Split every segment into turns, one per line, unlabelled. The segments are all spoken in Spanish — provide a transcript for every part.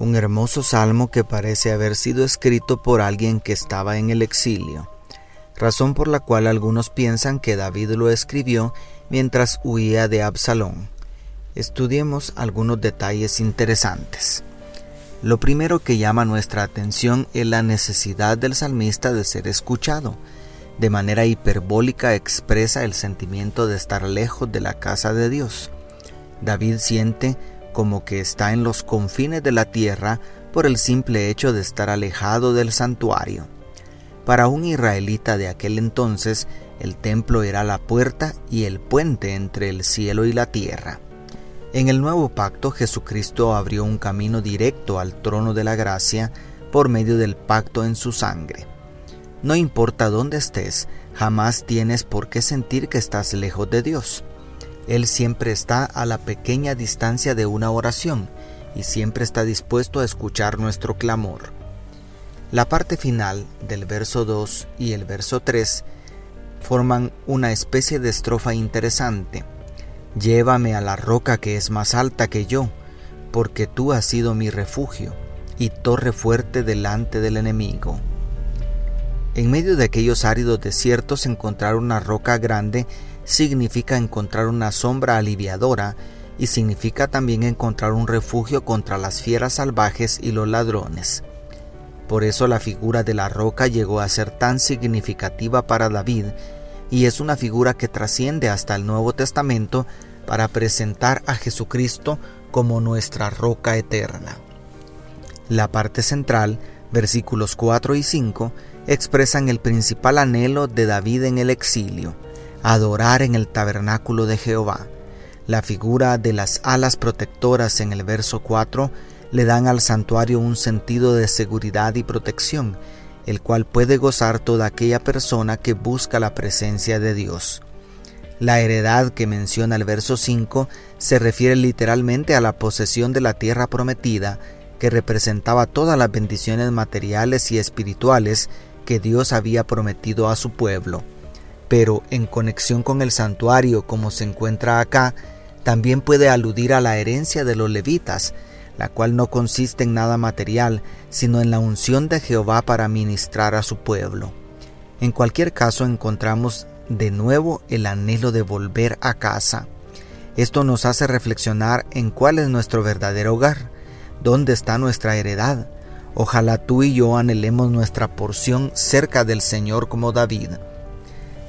Un hermoso salmo que parece haber sido escrito por alguien que estaba en el exilio, razón por la cual algunos piensan que David lo escribió mientras huía de Absalón. Estudiemos algunos detalles interesantes. Lo primero que llama nuestra atención es la necesidad del salmista de ser escuchado. De manera hiperbólica expresa el sentimiento de estar lejos de la casa de Dios. David siente como que está en los confines de la tierra por el simple hecho de estar alejado del santuario. Para un israelita de aquel entonces, el templo era la puerta y el puente entre el cielo y la tierra. En el nuevo pacto Jesucristo abrió un camino directo al trono de la gracia por medio del pacto en su sangre. No importa dónde estés, jamás tienes por qué sentir que estás lejos de Dios. Él siempre está a la pequeña distancia de una oración y siempre está dispuesto a escuchar nuestro clamor. La parte final del verso 2 y el verso 3 forman una especie de estrofa interesante. Llévame a la roca que es más alta que yo, porque tú has sido mi refugio y torre fuerte delante del enemigo. En medio de aquellos áridos desiertos encontrar una roca grande significa encontrar una sombra aliviadora y significa también encontrar un refugio contra las fieras salvajes y los ladrones. Por eso la figura de la roca llegó a ser tan significativa para David y es una figura que trasciende hasta el Nuevo Testamento para presentar a Jesucristo como nuestra roca eterna. La parte central, versículos 4 y 5, expresan el principal anhelo de David en el exilio, adorar en el tabernáculo de Jehová. La figura de las alas protectoras en el verso 4 le dan al santuario un sentido de seguridad y protección, el cual puede gozar toda aquella persona que busca la presencia de Dios. La heredad que menciona el verso 5 se refiere literalmente a la posesión de la tierra prometida, que representaba todas las bendiciones materiales y espirituales que Dios había prometido a su pueblo. Pero en conexión con el santuario como se encuentra acá, también puede aludir a la herencia de los levitas, la cual no consiste en nada material, sino en la unción de Jehová para ministrar a su pueblo. En cualquier caso encontramos de nuevo el anhelo de volver a casa. Esto nos hace reflexionar en cuál es nuestro verdadero hogar, dónde está nuestra heredad. Ojalá tú y yo anhelemos nuestra porción cerca del Señor como David.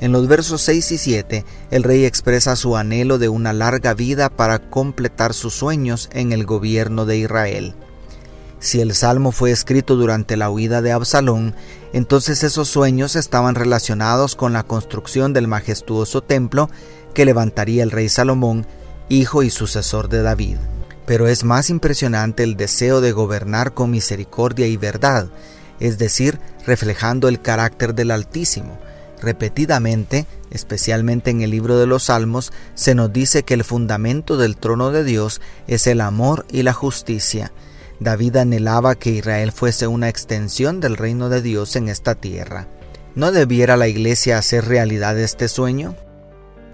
En los versos 6 y 7, el rey expresa su anhelo de una larga vida para completar sus sueños en el gobierno de Israel. Si el salmo fue escrito durante la huida de Absalón, entonces esos sueños estaban relacionados con la construcción del majestuoso templo que levantaría el rey Salomón, hijo y sucesor de David. Pero es más impresionante el deseo de gobernar con misericordia y verdad, es decir, reflejando el carácter del Altísimo, Repetidamente, especialmente en el libro de los Salmos, se nos dice que el fundamento del trono de Dios es el amor y la justicia. David anhelaba que Israel fuese una extensión del reino de Dios en esta tierra. ¿No debiera la iglesia hacer realidad este sueño?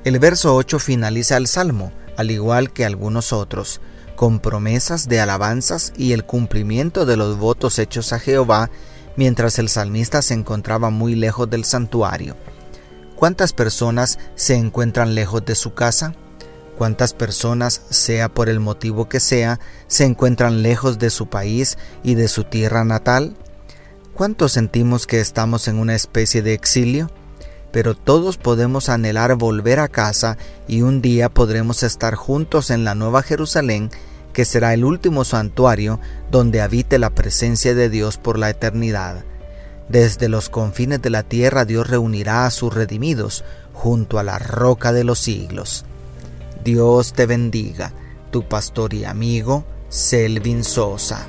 El verso 8 finaliza el salmo, al igual que algunos otros, con promesas de alabanzas y el cumplimiento de los votos hechos a Jehová mientras el salmista se encontraba muy lejos del santuario. ¿Cuántas personas se encuentran lejos de su casa? ¿Cuántas personas, sea por el motivo que sea, se encuentran lejos de su país y de su tierra natal? ¿Cuántos sentimos que estamos en una especie de exilio? Pero todos podemos anhelar volver a casa y un día podremos estar juntos en la Nueva Jerusalén que será el último santuario donde habite la presencia de Dios por la eternidad. Desde los confines de la tierra Dios reunirá a sus redimidos junto a la roca de los siglos. Dios te bendiga, tu pastor y amigo Selvin Sosa.